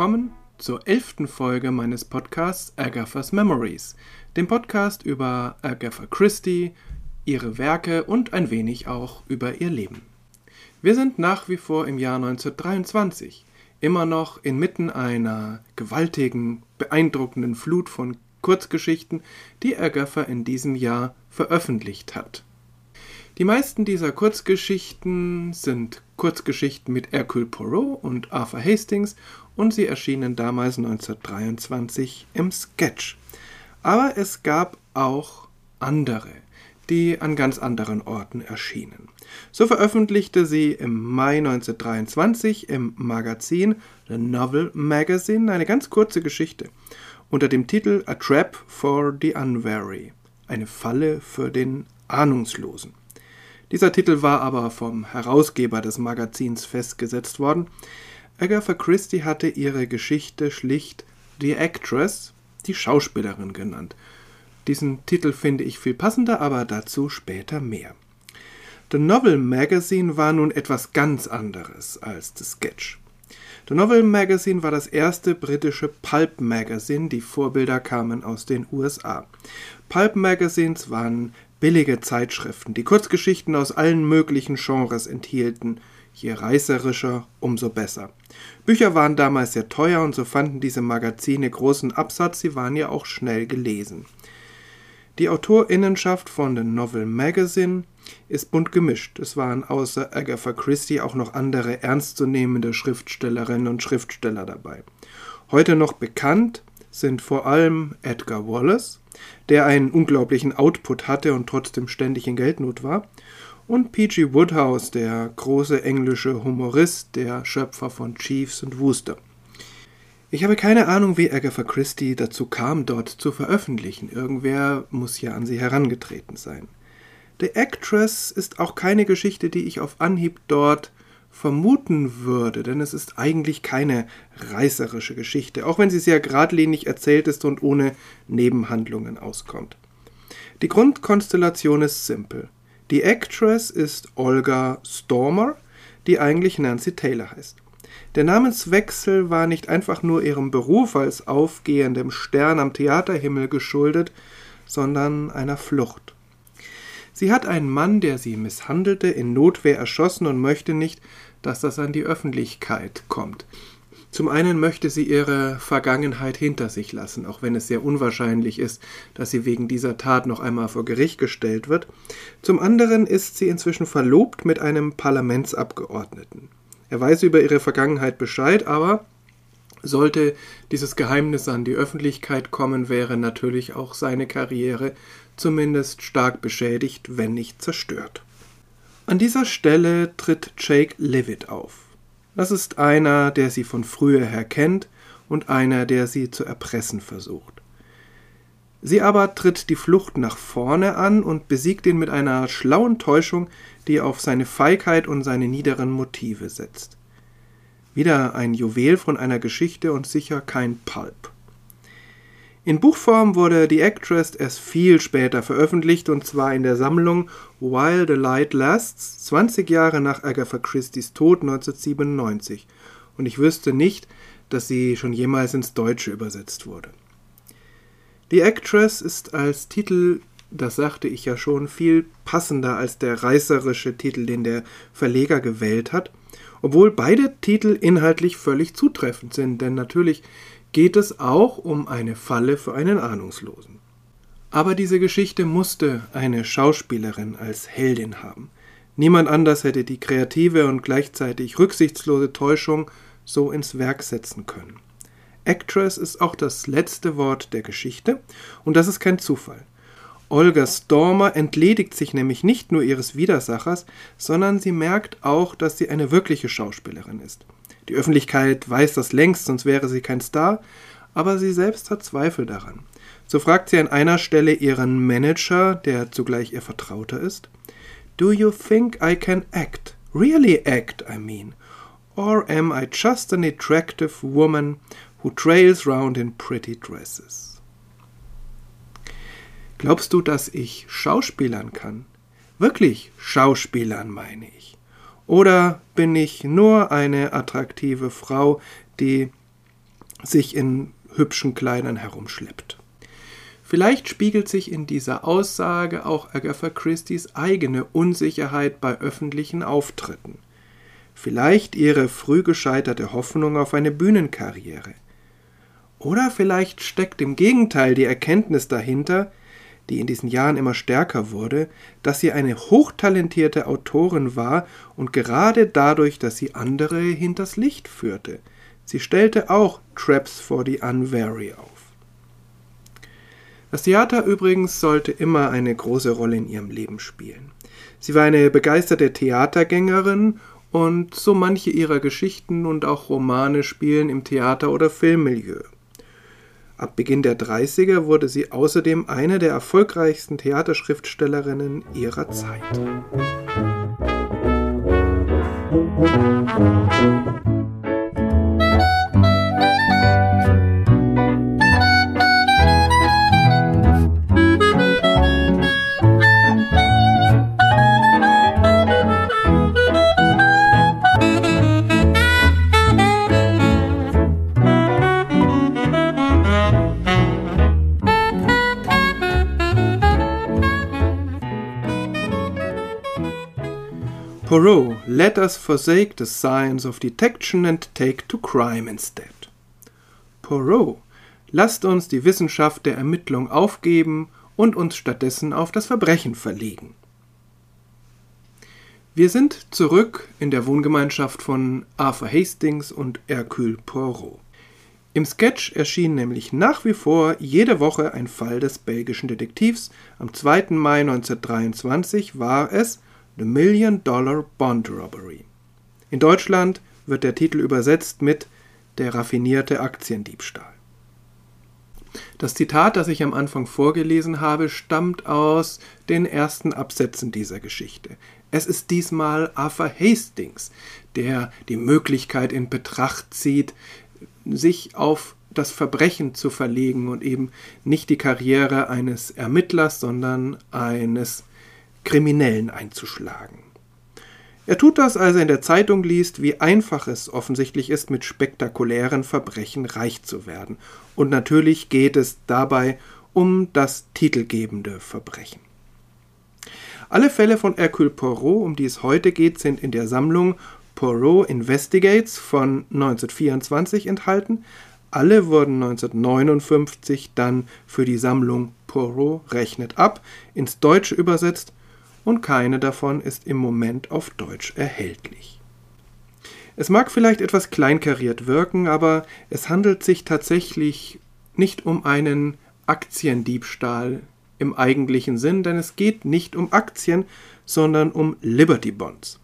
willkommen zur elften Folge meines Podcasts Agatha's Memories, dem Podcast über Agatha Christie, ihre Werke und ein wenig auch über ihr Leben. Wir sind nach wie vor im Jahr 1923, immer noch inmitten einer gewaltigen, beeindruckenden Flut von Kurzgeschichten, die Agatha in diesem Jahr veröffentlicht hat. Die meisten dieser Kurzgeschichten sind Kurzgeschichten mit Hercule Poirot und Arthur Hastings und sie erschienen damals 1923 im Sketch. Aber es gab auch andere, die an ganz anderen Orten erschienen. So veröffentlichte sie im Mai 1923 im Magazin The Novel Magazine eine ganz kurze Geschichte unter dem Titel A Trap for the Unwary, eine Falle für den Ahnungslosen. Dieser Titel war aber vom Herausgeber des Magazins festgesetzt worden. Agatha Christie hatte ihre Geschichte schlicht The Actress, die Schauspielerin genannt. Diesen Titel finde ich viel passender, aber dazu später mehr. The Novel Magazine war nun etwas ganz anderes als The Sketch. The Novel Magazine war das erste britische Pulp Magazine, die Vorbilder kamen aus den USA. Pulp Magazines waren billige Zeitschriften, die Kurzgeschichten aus allen möglichen Genres enthielten. Je reißerischer, umso besser. Bücher waren damals sehr teuer und so fanden diese Magazine großen Absatz, sie waren ja auch schnell gelesen. Die Autorinnenschaft von The Novel Magazine ist bunt gemischt. Es waren außer Agatha Christie auch noch andere ernstzunehmende Schriftstellerinnen und Schriftsteller dabei. Heute noch bekannt sind vor allem Edgar Wallace, der einen unglaublichen Output hatte und trotzdem ständig in Geldnot war, und P.G. Woodhouse, der große englische Humorist, der Schöpfer von Chiefs und Wooster. Ich habe keine Ahnung, wie Agatha Christie dazu kam, dort zu veröffentlichen. Irgendwer muss ja an sie herangetreten sein. The Actress ist auch keine Geschichte, die ich auf Anhieb dort vermuten würde, denn es ist eigentlich keine reißerische Geschichte, auch wenn sie sehr geradlinig erzählt ist und ohne Nebenhandlungen auskommt. Die Grundkonstellation ist simpel. Die Actress ist Olga Stormer, die eigentlich Nancy Taylor heißt. Der Namenswechsel war nicht einfach nur ihrem Beruf als aufgehendem Stern am Theaterhimmel geschuldet, sondern einer Flucht. Sie hat einen Mann, der sie misshandelte, in Notwehr erschossen und möchte nicht, dass das an die Öffentlichkeit kommt. Zum einen möchte sie ihre Vergangenheit hinter sich lassen, auch wenn es sehr unwahrscheinlich ist, dass sie wegen dieser Tat noch einmal vor Gericht gestellt wird. Zum anderen ist sie inzwischen verlobt mit einem Parlamentsabgeordneten. Er weiß über ihre Vergangenheit Bescheid, aber sollte dieses Geheimnis an die Öffentlichkeit kommen, wäre natürlich auch seine Karriere zumindest stark beschädigt, wenn nicht zerstört. An dieser Stelle tritt Jake Levitt auf. Das ist einer, der sie von früher her kennt und einer, der sie zu erpressen versucht. Sie aber tritt die Flucht nach vorne an und besiegt ihn mit einer schlauen Täuschung, die auf seine Feigheit und seine niederen Motive setzt. Wieder ein Juwel von einer Geschichte und sicher kein Pulp. In Buchform wurde The Actress erst viel später veröffentlicht und zwar in der Sammlung While the Light Lasts, 20 Jahre nach Agatha Christie's Tod 1997. Und ich wüsste nicht, dass sie schon jemals ins Deutsche übersetzt wurde. The Actress ist als Titel, das sagte ich ja schon, viel passender als der reißerische Titel, den der Verleger gewählt hat, obwohl beide Titel inhaltlich völlig zutreffend sind, denn natürlich geht es auch um eine Falle für einen Ahnungslosen. Aber diese Geschichte musste eine Schauspielerin als Heldin haben. Niemand anders hätte die kreative und gleichzeitig rücksichtslose Täuschung so ins Werk setzen können. Actress ist auch das letzte Wort der Geschichte und das ist kein Zufall. Olga Stormer entledigt sich nämlich nicht nur ihres Widersachers, sondern sie merkt auch, dass sie eine wirkliche Schauspielerin ist. Die Öffentlichkeit weiß das längst, sonst wäre sie kein Star, aber sie selbst hat Zweifel daran. So fragt sie an einer Stelle ihren Manager, der zugleich ihr Vertrauter ist, Do you think I can act? Really act, I mean. Or am I just an attractive woman who trails round in pretty dresses? Glaubst du, dass ich Schauspielern kann? Wirklich Schauspielern meine ich. Oder bin ich nur eine attraktive Frau, die sich in hübschen Kleidern herumschleppt. Vielleicht spiegelt sich in dieser Aussage auch Agatha Christie's eigene Unsicherheit bei öffentlichen Auftritten. Vielleicht ihre früh gescheiterte Hoffnung auf eine Bühnenkarriere. Oder vielleicht steckt im Gegenteil die Erkenntnis dahinter, die in diesen Jahren immer stärker wurde, dass sie eine hochtalentierte Autorin war und gerade dadurch, dass sie andere hinters Licht führte. Sie stellte auch Traps for the Unwary auf. Das Theater übrigens sollte immer eine große Rolle in ihrem Leben spielen. Sie war eine begeisterte Theatergängerin und so manche ihrer Geschichten und auch Romane spielen im Theater- oder Filmmilieu. Ab Beginn der 30er wurde sie außerdem eine der erfolgreichsten Theaterschriftstellerinnen ihrer Zeit. Poirot, let us forsake the science of detection and take to crime instead. Poirot, lasst uns die Wissenschaft der Ermittlung aufgeben und uns stattdessen auf das Verbrechen verlegen. Wir sind zurück in der Wohngemeinschaft von Arthur Hastings und Hercule Poirot. Im Sketch erschien nämlich nach wie vor jede Woche ein Fall des belgischen Detektivs. Am 2. Mai 1923 war es The Million Dollar Bond Robbery. In Deutschland wird der Titel übersetzt mit Der raffinierte Aktiendiebstahl. Das Zitat, das ich am Anfang vorgelesen habe, stammt aus den ersten Absätzen dieser Geschichte. Es ist diesmal Arthur Hastings, der die Möglichkeit in Betracht zieht, sich auf das Verbrechen zu verlegen und eben nicht die Karriere eines Ermittlers, sondern eines Kriminellen einzuschlagen. Er tut das, als er in der Zeitung liest, wie einfach es offensichtlich ist, mit spektakulären Verbrechen reich zu werden. Und natürlich geht es dabei um das titelgebende Verbrechen. Alle Fälle von Hercule Poirot, um die es heute geht, sind in der Sammlung Poirot Investigates von 1924 enthalten. Alle wurden 1959 dann für die Sammlung Poirot rechnet ab ins Deutsche übersetzt und keine davon ist im Moment auf Deutsch erhältlich. Es mag vielleicht etwas kleinkariert wirken, aber es handelt sich tatsächlich nicht um einen Aktiendiebstahl im eigentlichen Sinn, denn es geht nicht um Aktien, sondern um Liberty Bonds.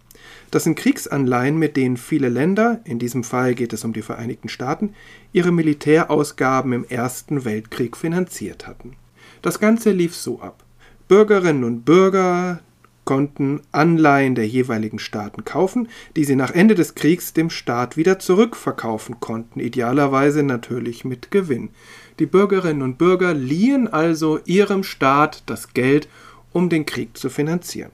Das sind Kriegsanleihen, mit denen viele Länder, in diesem Fall geht es um die Vereinigten Staaten, ihre Militärausgaben im Ersten Weltkrieg finanziert hatten. Das Ganze lief so ab. Bürgerinnen und Bürger konnten Anleihen der jeweiligen Staaten kaufen, die sie nach Ende des Kriegs dem Staat wieder zurückverkaufen konnten, idealerweise natürlich mit Gewinn. Die Bürgerinnen und Bürger liehen also ihrem Staat das Geld, um den Krieg zu finanzieren.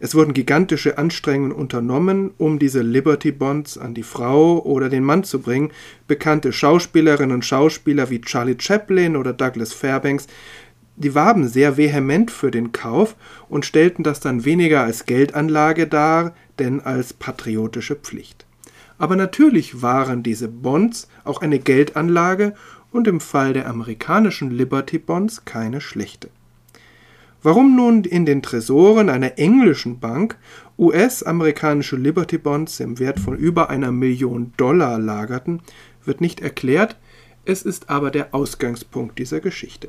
Es wurden gigantische Anstrengungen unternommen, um diese Liberty Bonds an die Frau oder den Mann zu bringen. Bekannte Schauspielerinnen und Schauspieler wie Charlie Chaplin oder Douglas Fairbanks die warben sehr vehement für den Kauf und stellten das dann weniger als Geldanlage dar, denn als patriotische Pflicht. Aber natürlich waren diese Bonds auch eine Geldanlage und im Fall der amerikanischen Liberty Bonds keine schlechte. Warum nun in den Tresoren einer englischen Bank US-amerikanische Liberty Bonds im Wert von über einer Million Dollar lagerten, wird nicht erklärt, es ist aber der Ausgangspunkt dieser Geschichte.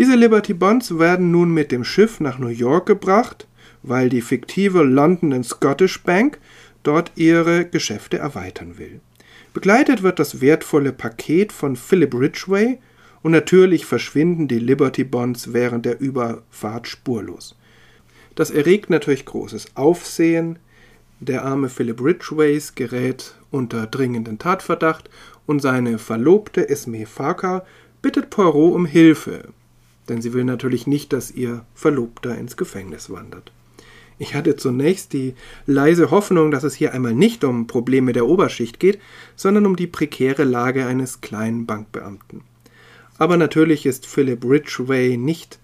Diese Liberty Bonds werden nun mit dem Schiff nach New York gebracht, weil die fiktive London and Scottish Bank dort ihre Geschäfte erweitern will. Begleitet wird das wertvolle Paket von Philip Ridgway und natürlich verschwinden die Liberty Bonds während der Überfahrt spurlos. Das erregt natürlich großes Aufsehen. Der arme Philip Ridgways gerät unter dringenden Tatverdacht und seine Verlobte Esme Farker bittet Poirot um Hilfe, denn sie will natürlich nicht, dass ihr Verlobter ins Gefängnis wandert. Ich hatte zunächst die leise Hoffnung, dass es hier einmal nicht um Probleme der Oberschicht geht, sondern um die prekäre Lage eines kleinen Bankbeamten. Aber natürlich ist Philip Ridgway nicht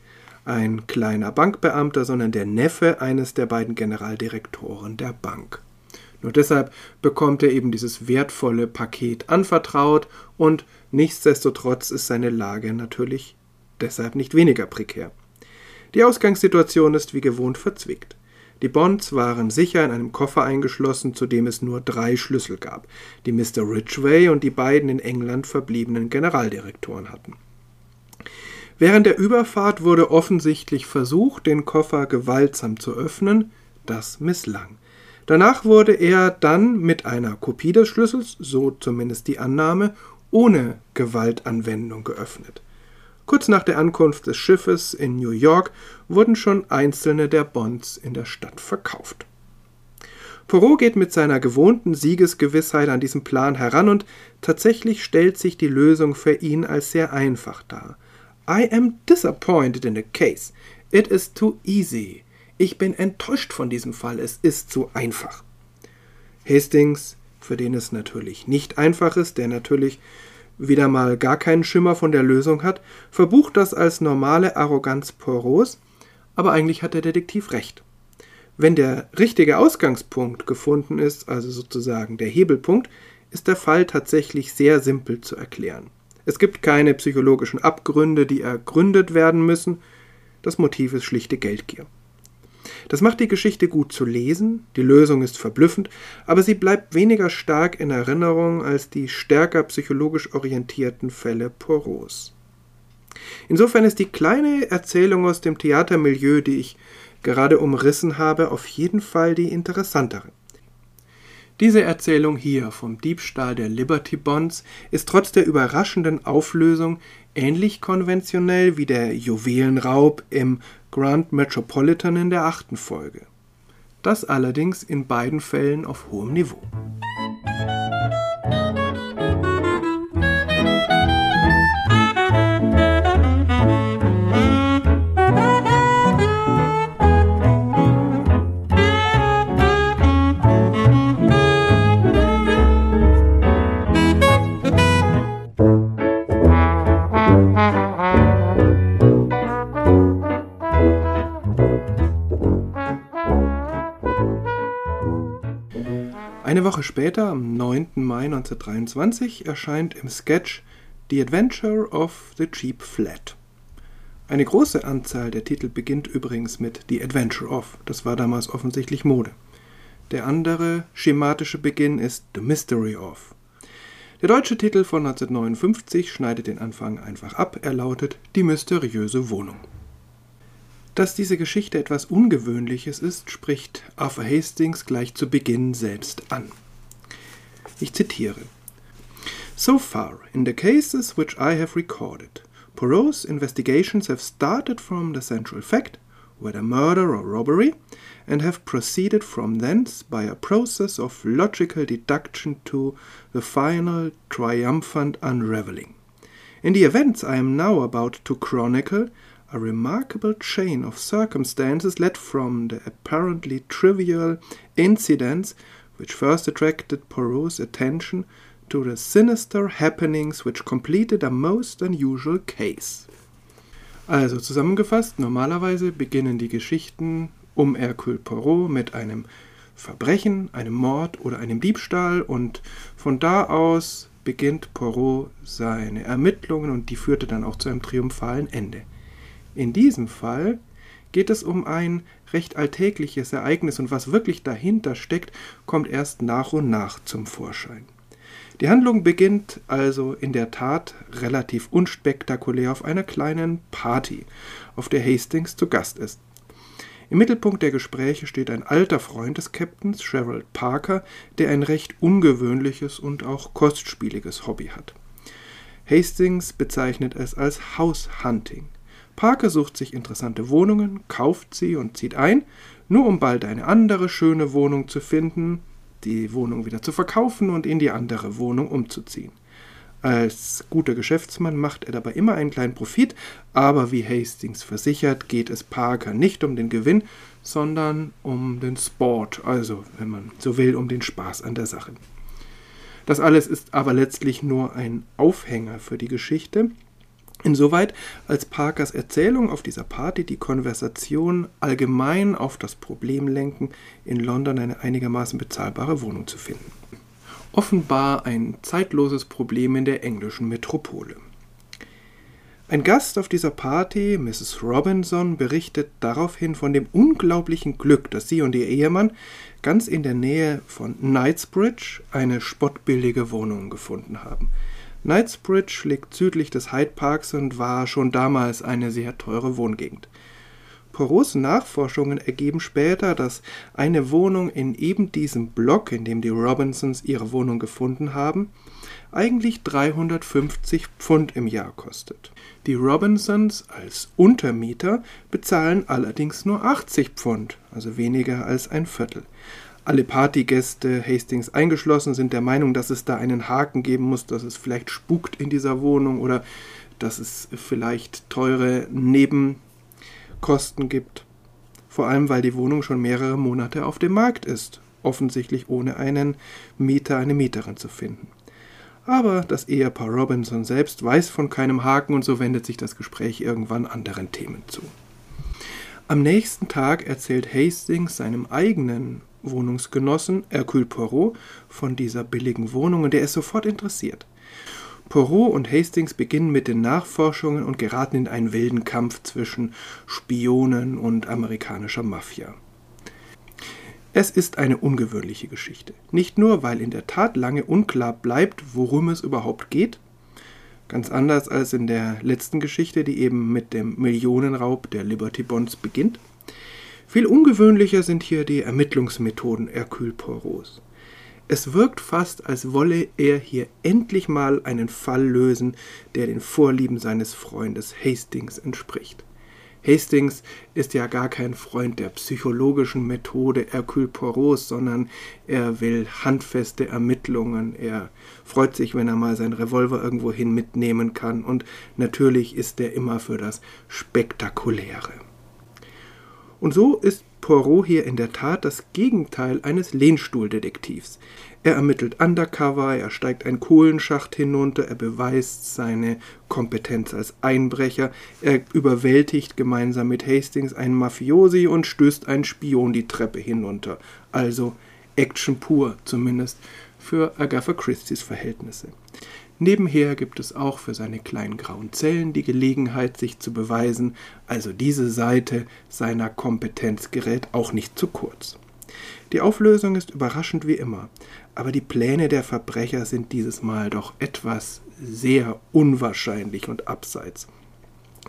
ein kleiner Bankbeamter, sondern der Neffe eines der beiden Generaldirektoren der Bank. Nur deshalb bekommt er eben dieses wertvolle Paket anvertraut und nichtsdestotrotz ist seine Lage natürlich deshalb nicht weniger prekär. Die Ausgangssituation ist wie gewohnt verzwickt. Die Bonds waren sicher in einem Koffer eingeschlossen, zu dem es nur drei Schlüssel gab, die Mr. Ridgway und die beiden in England verbliebenen Generaldirektoren hatten. Während der Überfahrt wurde offensichtlich versucht, den Koffer gewaltsam zu öffnen, das misslang. Danach wurde er dann mit einer Kopie des Schlüssels, so zumindest die Annahme, ohne Gewaltanwendung geöffnet. Kurz nach der Ankunft des Schiffes in New York wurden schon einzelne der Bonds in der Stadt verkauft. Poirot geht mit seiner gewohnten Siegesgewissheit an diesen Plan heran und tatsächlich stellt sich die Lösung für ihn als sehr einfach dar. I am disappointed in the case. It is too easy. Ich bin enttäuscht von diesem Fall. Es ist zu einfach. Hastings, für den es natürlich nicht einfach ist, der natürlich wieder mal gar keinen Schimmer von der Lösung hat, verbucht das als normale Arroganz Poirots, aber eigentlich hat der Detektiv recht. Wenn der richtige Ausgangspunkt gefunden ist, also sozusagen der Hebelpunkt, ist der Fall tatsächlich sehr simpel zu erklären. Es gibt keine psychologischen Abgründe, die ergründet werden müssen. Das Motiv ist schlichte Geldgier. Das macht die Geschichte gut zu lesen, die Lösung ist verblüffend, aber sie bleibt weniger stark in Erinnerung als die stärker psychologisch orientierten Fälle Poros. Insofern ist die kleine Erzählung aus dem Theatermilieu, die ich gerade umrissen habe, auf jeden Fall die interessantere. Diese Erzählung hier vom Diebstahl der Liberty Bonds ist trotz der überraschenden Auflösung ähnlich konventionell wie der Juwelenraub im Grand Metropolitan in der achten Folge. Das allerdings in beiden Fällen auf hohem Niveau. Woche später, am 9. Mai 1923, erscheint im Sketch The Adventure of the Cheap Flat. Eine große Anzahl der Titel beginnt übrigens mit The Adventure of. Das war damals offensichtlich Mode. Der andere schematische Beginn ist The Mystery of. Der deutsche Titel von 1959 schneidet den Anfang einfach ab. Er lautet Die mysteriöse Wohnung. Dass diese Geschichte etwas Ungewöhnliches ist, spricht Arthur Hastings gleich zu Beginn selbst an. Ich zitiere. So far, in the cases which I have recorded, Poirot's investigations have started from the central fact, whether murder or robbery, and have proceeded from thence by a process of logical deduction to the final triumphant unravelling. In the events I am now about to chronicle, a remarkable chain of circumstances led from the apparently trivial incidents which first attracted Poirot's attention to the sinister happenings which completed a most unusual case. Also zusammengefasst, normalerweise beginnen die Geschichten um Hercule Poirot mit einem Verbrechen, einem Mord oder einem Diebstahl und von da aus beginnt Poirot seine Ermittlungen und die führte dann auch zu einem triumphalen Ende. In diesem Fall geht es um ein recht alltägliches Ereignis und was wirklich dahinter steckt, kommt erst nach und nach zum Vorschein. Die Handlung beginnt also in der Tat relativ unspektakulär auf einer kleinen Party, auf der Hastings zu Gast ist. Im Mittelpunkt der Gespräche steht ein alter Freund des Captains, Gerald Parker, der ein recht ungewöhnliches und auch kostspieliges Hobby hat. Hastings bezeichnet es als House Hunting. Parker sucht sich interessante Wohnungen, kauft sie und zieht ein, nur um bald eine andere schöne Wohnung zu finden, die Wohnung wieder zu verkaufen und in die andere Wohnung umzuziehen. Als guter Geschäftsmann macht er dabei immer einen kleinen Profit, aber wie Hastings versichert, geht es Parker nicht um den Gewinn, sondern um den Sport, also wenn man so will, um den Spaß an der Sache. Das alles ist aber letztlich nur ein Aufhänger für die Geschichte, Insoweit, als Parkers Erzählung auf dieser Party die Konversation allgemein auf das Problem lenken, in London eine einigermaßen bezahlbare Wohnung zu finden. Offenbar ein zeitloses Problem in der englischen Metropole. Ein Gast auf dieser Party, Mrs. Robinson, berichtet daraufhin von dem unglaublichen Glück, dass sie und ihr Ehemann ganz in der Nähe von Knightsbridge eine spottbillige Wohnung gefunden haben. Knightsbridge liegt südlich des Hyde Parks und war schon damals eine sehr teure Wohngegend. Poirot's Nachforschungen ergeben später, dass eine Wohnung in eben diesem Block, in dem die Robinsons ihre Wohnung gefunden haben, eigentlich 350 Pfund im Jahr kostet. Die Robinsons als Untermieter bezahlen allerdings nur 80 Pfund, also weniger als ein Viertel. Alle Partygäste, Hastings eingeschlossen, sind der Meinung, dass es da einen Haken geben muss, dass es vielleicht spukt in dieser Wohnung oder dass es vielleicht teure Nebenkosten gibt. Vor allem, weil die Wohnung schon mehrere Monate auf dem Markt ist, offensichtlich ohne einen Mieter, eine Mieterin zu finden. Aber das Ehepaar Robinson selbst weiß von keinem Haken und so wendet sich das Gespräch irgendwann anderen Themen zu. Am nächsten Tag erzählt Hastings seinem eigenen Wohnungsgenossen Hercule Poirot von dieser billigen Wohnung und der ist sofort interessiert. Poirot und Hastings beginnen mit den Nachforschungen und geraten in einen wilden Kampf zwischen Spionen und amerikanischer Mafia. Es ist eine ungewöhnliche Geschichte. Nicht nur, weil in der Tat lange unklar bleibt, worum es überhaupt geht, ganz anders als in der letzten Geschichte, die eben mit dem Millionenraub der Liberty Bonds beginnt, viel ungewöhnlicher sind hier die Ermittlungsmethoden Hercule Poirots. Es wirkt fast, als wolle er hier endlich mal einen Fall lösen, der den Vorlieben seines Freundes Hastings entspricht. Hastings ist ja gar kein Freund der psychologischen Methode Hercule Poirots, sondern er will handfeste Ermittlungen. Er freut sich, wenn er mal seinen Revolver irgendwohin mitnehmen kann. Und natürlich ist er immer für das Spektakuläre. Und so ist Poirot hier in der Tat das Gegenteil eines Lehnstuhldetektivs. Er ermittelt undercover, er steigt einen Kohlenschacht hinunter, er beweist seine Kompetenz als Einbrecher, er überwältigt gemeinsam mit Hastings einen Mafiosi und stößt einen Spion die Treppe hinunter. Also Action pur, zumindest für Agatha Christie's Verhältnisse. Nebenher gibt es auch für seine kleinen grauen Zellen die Gelegenheit, sich zu beweisen, also diese Seite seiner Kompetenz gerät auch nicht zu kurz. Die Auflösung ist überraschend wie immer, aber die Pläne der Verbrecher sind dieses Mal doch etwas sehr unwahrscheinlich und abseits.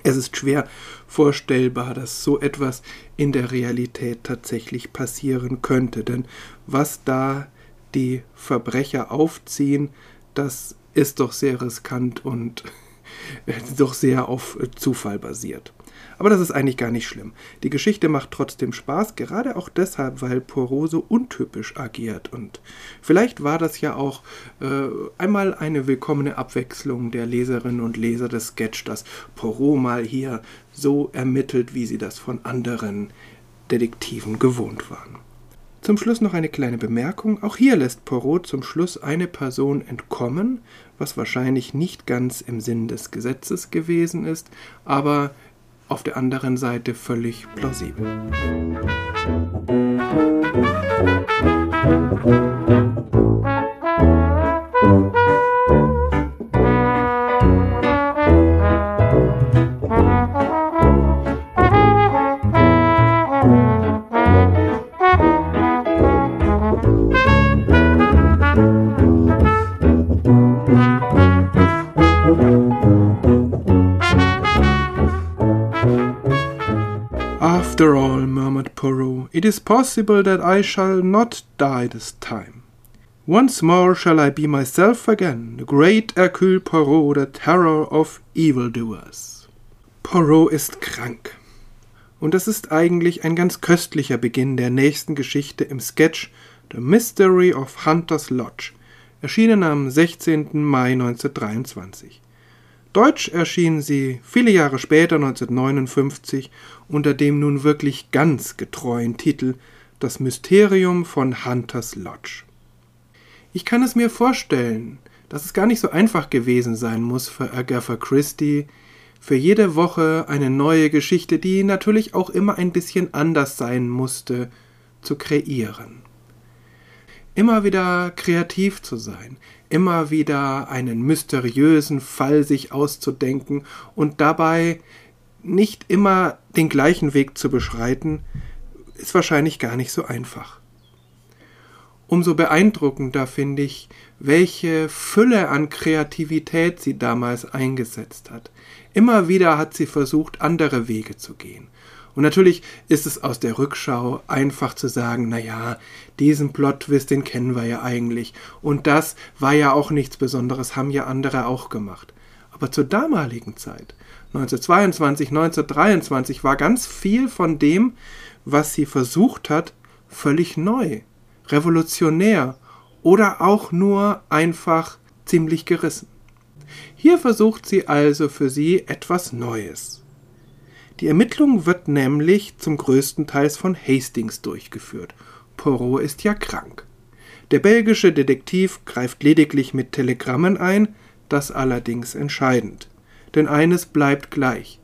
Es ist schwer vorstellbar, dass so etwas in der Realität tatsächlich passieren könnte, denn was da die Verbrecher aufziehen, das ist doch sehr riskant und doch sehr auf Zufall basiert. Aber das ist eigentlich gar nicht schlimm. Die Geschichte macht trotzdem Spaß, gerade auch deshalb, weil Poirot so untypisch agiert. Und vielleicht war das ja auch äh, einmal eine willkommene Abwechslung der Leserinnen und Leser des Sketch, dass Poirot mal hier so ermittelt, wie sie das von anderen Detektiven gewohnt waren. Zum Schluss noch eine kleine Bemerkung. Auch hier lässt Poirot zum Schluss eine Person entkommen, was wahrscheinlich nicht ganz im Sinn des Gesetzes gewesen ist, aber auf der anderen Seite völlig plausibel. After all, murmured Poirot, it is possible that I shall not die this time. Once more shall I be myself again, the great Hercule Poirot, the terror of evildoers. Poirot ist krank. Und das ist eigentlich ein ganz köstlicher Beginn der nächsten Geschichte im Sketch The Mystery of Hunter's Lodge, erschienen am 16. Mai 1923. Deutsch erschien sie viele Jahre später 1959 unter dem nun wirklich ganz getreuen Titel Das Mysterium von Hunters Lodge. Ich kann es mir vorstellen, dass es gar nicht so einfach gewesen sein muss für Agatha Christie, für jede Woche eine neue Geschichte, die natürlich auch immer ein bisschen anders sein musste, zu kreieren. Immer wieder kreativ zu sein, immer wieder einen mysteriösen Fall sich auszudenken und dabei nicht immer den gleichen Weg zu beschreiten, ist wahrscheinlich gar nicht so einfach. Umso beeindruckender finde ich, welche Fülle an Kreativität sie damals eingesetzt hat. Immer wieder hat sie versucht, andere Wege zu gehen. Und natürlich ist es aus der Rückschau einfach zu sagen, na ja, diesen Plot-Twist, den kennen wir ja eigentlich. Und das war ja auch nichts Besonderes, haben ja andere auch gemacht. Aber zur damaligen Zeit, 1922, 1923, war ganz viel von dem, was sie versucht hat, völlig neu, revolutionär oder auch nur einfach ziemlich gerissen. Hier versucht sie also für sie etwas Neues. Die Ermittlung wird nämlich zum größten Teil von Hastings durchgeführt. Poirot ist ja krank. Der belgische Detektiv greift lediglich mit Telegrammen ein, das allerdings entscheidend. Denn eines bleibt gleich.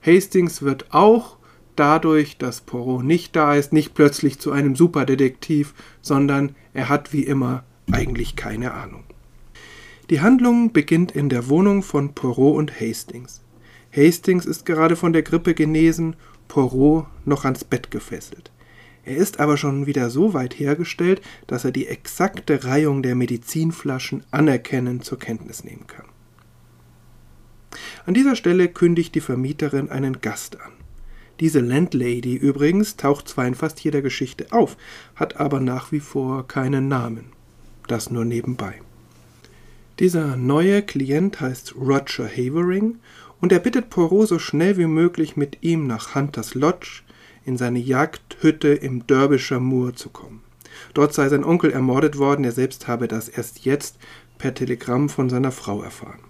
Hastings wird auch dadurch, dass Poirot nicht da ist, nicht plötzlich zu einem Superdetektiv, sondern er hat wie immer eigentlich keine Ahnung. Die Handlung beginnt in der Wohnung von Poirot und Hastings. Hastings ist gerade von der Grippe genesen, Poirot noch ans Bett gefesselt. Er ist aber schon wieder so weit hergestellt, dass er die exakte Reihung der Medizinflaschen anerkennend zur Kenntnis nehmen kann. An dieser Stelle kündigt die Vermieterin einen Gast an. Diese Landlady übrigens taucht zwar in fast jeder Geschichte auf, hat aber nach wie vor keinen Namen. Das nur nebenbei. Dieser neue Klient heißt Roger Havering und er bittet Poirot so schnell wie möglich mit ihm nach Hunters Lodge in seine Jagdhütte im Derbyshire Moor zu kommen. Dort sei sein Onkel ermordet worden, er selbst habe das erst jetzt per Telegramm von seiner Frau erfahren.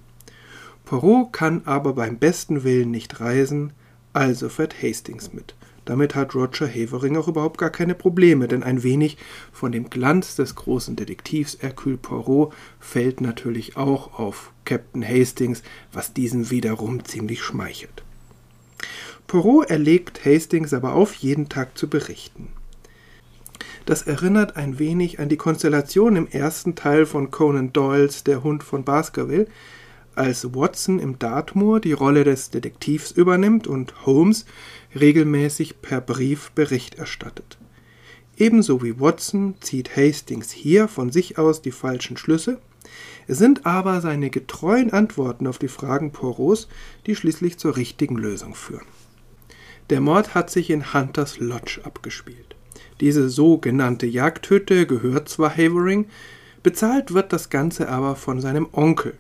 Poirot kann aber beim besten Willen nicht reisen, also fährt Hastings mit. Damit hat Roger Havering auch überhaupt gar keine Probleme, denn ein wenig von dem Glanz des großen Detektivs Hercule Poirot fällt natürlich auch auf Captain Hastings, was diesem wiederum ziemlich schmeichelt. Poirot erlegt Hastings aber auf, jeden Tag zu berichten. Das erinnert ein wenig an die Konstellation im ersten Teil von Conan Doyles Der Hund von Baskerville, als Watson im Dartmoor die Rolle des Detektivs übernimmt und Holmes regelmäßig per Brief Bericht erstattet. Ebenso wie Watson zieht Hastings hier von sich aus die falschen Schlüsse, es sind aber seine getreuen Antworten auf die Fragen Poros, die schließlich zur richtigen Lösung führen. Der Mord hat sich in Hunters Lodge abgespielt. Diese sogenannte Jagdhütte gehört zwar Havering, bezahlt wird das Ganze aber von seinem Onkel,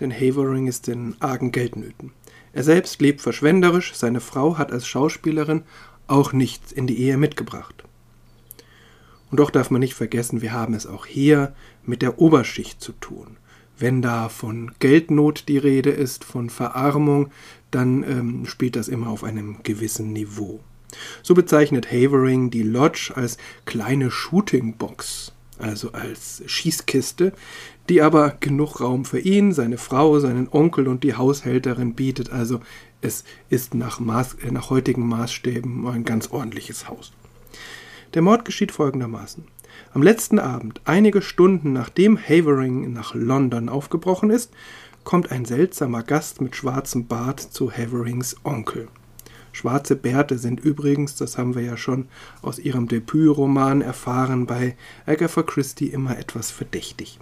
denn Havering ist in argen Geldnöten. Er selbst lebt verschwenderisch, seine Frau hat als Schauspielerin auch nichts in die Ehe mitgebracht. Und doch darf man nicht vergessen, wir haben es auch hier mit der Oberschicht zu tun. Wenn da von Geldnot die Rede ist, von Verarmung, dann ähm, spielt das immer auf einem gewissen Niveau. So bezeichnet Havering die Lodge als kleine Shootingbox, also als Schießkiste, die aber genug Raum für ihn, seine Frau, seinen Onkel und die Haushälterin bietet. Also es ist nach, Maß, äh, nach heutigen Maßstäben ein ganz ordentliches Haus. Der Mord geschieht folgendermaßen. Am letzten Abend, einige Stunden nachdem Havering nach London aufgebrochen ist, kommt ein seltsamer Gast mit schwarzem Bart zu Haverings Onkel. Schwarze Bärte sind übrigens, das haben wir ja schon aus ihrem Debütroman erfahren, bei Agatha Christie immer etwas verdächtig.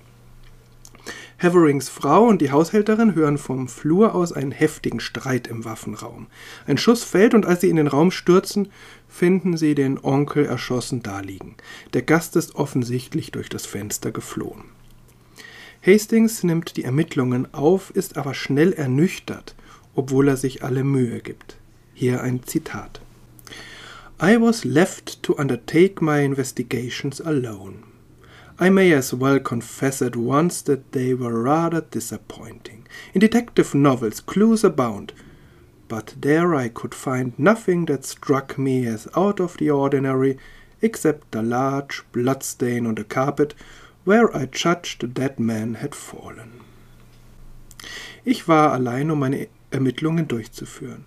Haverings Frau und die Haushälterin hören vom Flur aus einen heftigen Streit im Waffenraum. Ein Schuss fällt und als sie in den Raum stürzen, finden sie den Onkel erschossen daliegen. Der Gast ist offensichtlich durch das Fenster geflohen. Hastings nimmt die Ermittlungen auf, ist aber schnell ernüchtert, obwohl er sich alle Mühe gibt. Hier ein Zitat. I was left to undertake my investigations alone. I may as well confess at once that they were rather disappointing. In detective novels, clues abound, but there I could find nothing that struck me as out of the ordinary except a large blood stain on the carpet where I judged the dead man had fallen. Ich war allein, um meine Ermittlungen durchzuführen.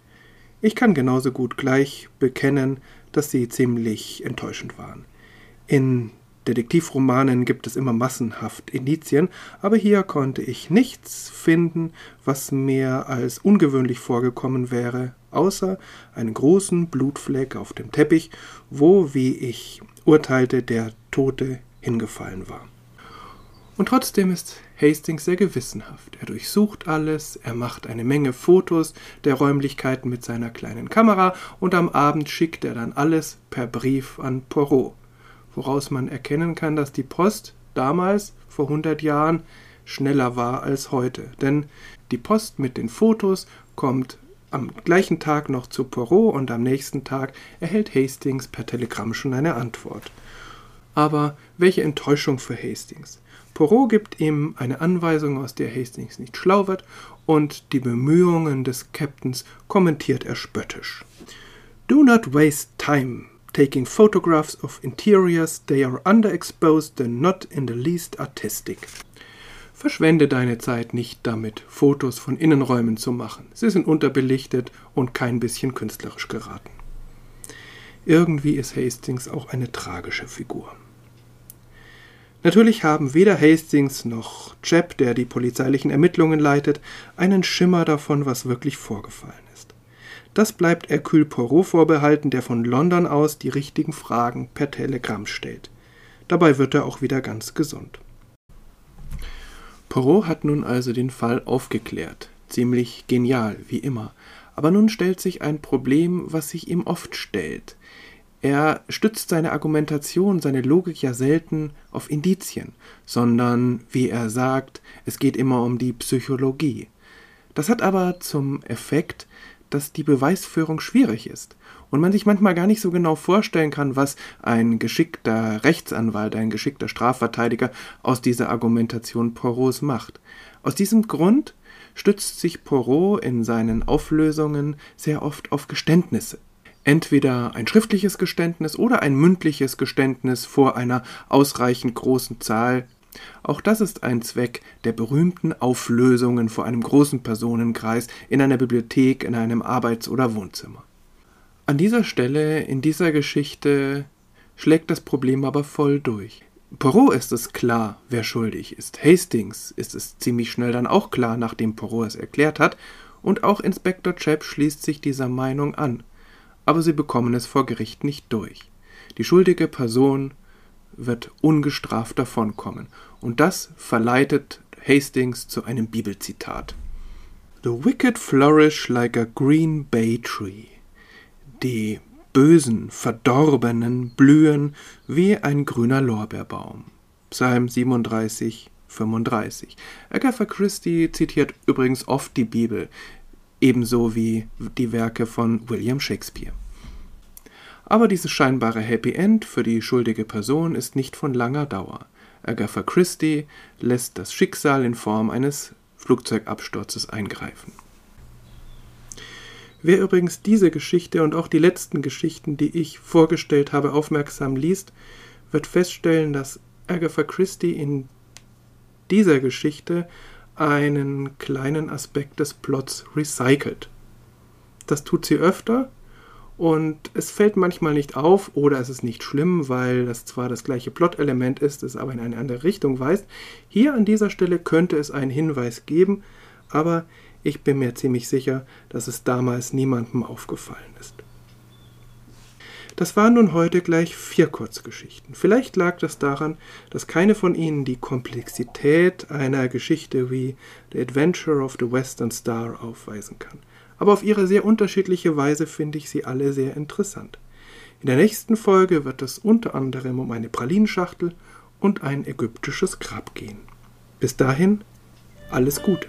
Ich kann genauso gut gleich bekennen, dass sie ziemlich enttäuschend waren. In Detektivromanen gibt es immer massenhaft Indizien, aber hier konnte ich nichts finden, was mir als ungewöhnlich vorgekommen wäre, außer einen großen Blutfleck auf dem Teppich, wo, wie ich urteilte, der Tote hingefallen war. Und trotzdem ist Hastings sehr gewissenhaft. Er durchsucht alles, er macht eine Menge Fotos der Räumlichkeiten mit seiner kleinen Kamera und am Abend schickt er dann alles per Brief an Poirot woraus man erkennen kann, dass die Post damals, vor 100 Jahren, schneller war als heute. Denn die Post mit den Fotos kommt am gleichen Tag noch zu Poirot und am nächsten Tag erhält Hastings per Telegramm schon eine Antwort. Aber welche Enttäuschung für Hastings. Poirot gibt ihm eine Anweisung, aus der Hastings nicht schlau wird, und die Bemühungen des Captains kommentiert er spöttisch. Do not waste time, taking photographs of interiors, they are underexposed and not in the least artistic. Verschwende deine Zeit nicht damit, Fotos von Innenräumen zu machen. Sie sind unterbelichtet und kein bisschen künstlerisch geraten. Irgendwie ist Hastings auch eine tragische Figur. Natürlich haben weder Hastings noch Jeb, der die polizeilichen Ermittlungen leitet, einen Schimmer davon, was wirklich vorgefallen das bleibt Hercule Poirot vorbehalten, der von London aus die richtigen Fragen per Telegramm stellt. Dabei wird er auch wieder ganz gesund. Poirot hat nun also den Fall aufgeklärt. Ziemlich genial, wie immer. Aber nun stellt sich ein Problem, was sich ihm oft stellt. Er stützt seine Argumentation, seine Logik ja selten auf Indizien, sondern, wie er sagt, es geht immer um die Psychologie. Das hat aber zum Effekt, dass die Beweisführung schwierig ist und man sich manchmal gar nicht so genau vorstellen kann, was ein geschickter Rechtsanwalt, ein geschickter Strafverteidiger aus dieser Argumentation Poirots macht. Aus diesem Grund stützt sich Poirot in seinen Auflösungen sehr oft auf Geständnisse. Entweder ein schriftliches Geständnis oder ein mündliches Geständnis vor einer ausreichend großen Zahl auch das ist ein Zweck der berühmten Auflösungen vor einem großen Personenkreis in einer Bibliothek, in einem Arbeits- oder Wohnzimmer. An dieser Stelle in dieser Geschichte schlägt das Problem aber voll durch. Poirot ist es klar, wer schuldig ist. Hastings ist es ziemlich schnell dann auch klar, nachdem Poirot es erklärt hat, und auch Inspektor Chapp schließt sich dieser Meinung an. Aber sie bekommen es vor Gericht nicht durch. Die schuldige Person wird ungestraft davonkommen. Und das verleitet Hastings zu einem Bibelzitat. The wicked flourish like a green bay tree. Die Bösen, Verdorbenen blühen wie ein grüner Lorbeerbaum. Psalm 37, 35. Agatha Christie zitiert übrigens oft die Bibel, ebenso wie die Werke von William Shakespeare. Aber dieses scheinbare Happy End für die schuldige Person ist nicht von langer Dauer. Agatha Christie lässt das Schicksal in Form eines Flugzeugabsturzes eingreifen. Wer übrigens diese Geschichte und auch die letzten Geschichten, die ich vorgestellt habe, aufmerksam liest, wird feststellen, dass Agatha Christie in dieser Geschichte einen kleinen Aspekt des Plots recycelt. Das tut sie öfter, und es fällt manchmal nicht auf oder es ist nicht schlimm, weil das zwar das gleiche Plot-Element ist, es aber in eine andere Richtung weist. Hier an dieser Stelle könnte es einen Hinweis geben, aber ich bin mir ziemlich sicher, dass es damals niemandem aufgefallen ist. Das waren nun heute gleich vier Kurzgeschichten. Vielleicht lag das daran, dass keine von ihnen die Komplexität einer Geschichte wie The Adventure of the Western Star aufweisen kann aber auf ihre sehr unterschiedliche Weise finde ich sie alle sehr interessant. In der nächsten Folge wird es unter anderem um eine Pralinschachtel und ein ägyptisches Grab gehen. Bis dahin, alles Gute.